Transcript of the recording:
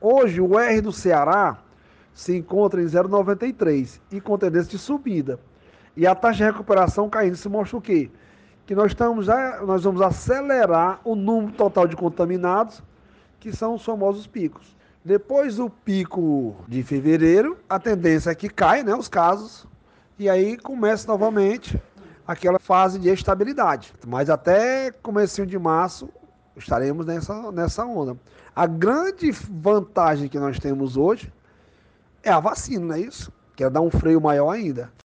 Hoje o R do Ceará se encontra em 0,93 e com tendência de subida. E a taxa de recuperação caindo, isso mostra o quê? Que nós, estamos já, nós vamos acelerar o número total de contaminados, que são os famosos picos. Depois do pico de fevereiro, a tendência é que cai, né, os casos, e aí começa novamente aquela fase de estabilidade. Mas até comecinho de março estaremos nessa, nessa onda. A grande vantagem que nós temos hoje é a vacina, não é isso? Que é dar um freio maior ainda.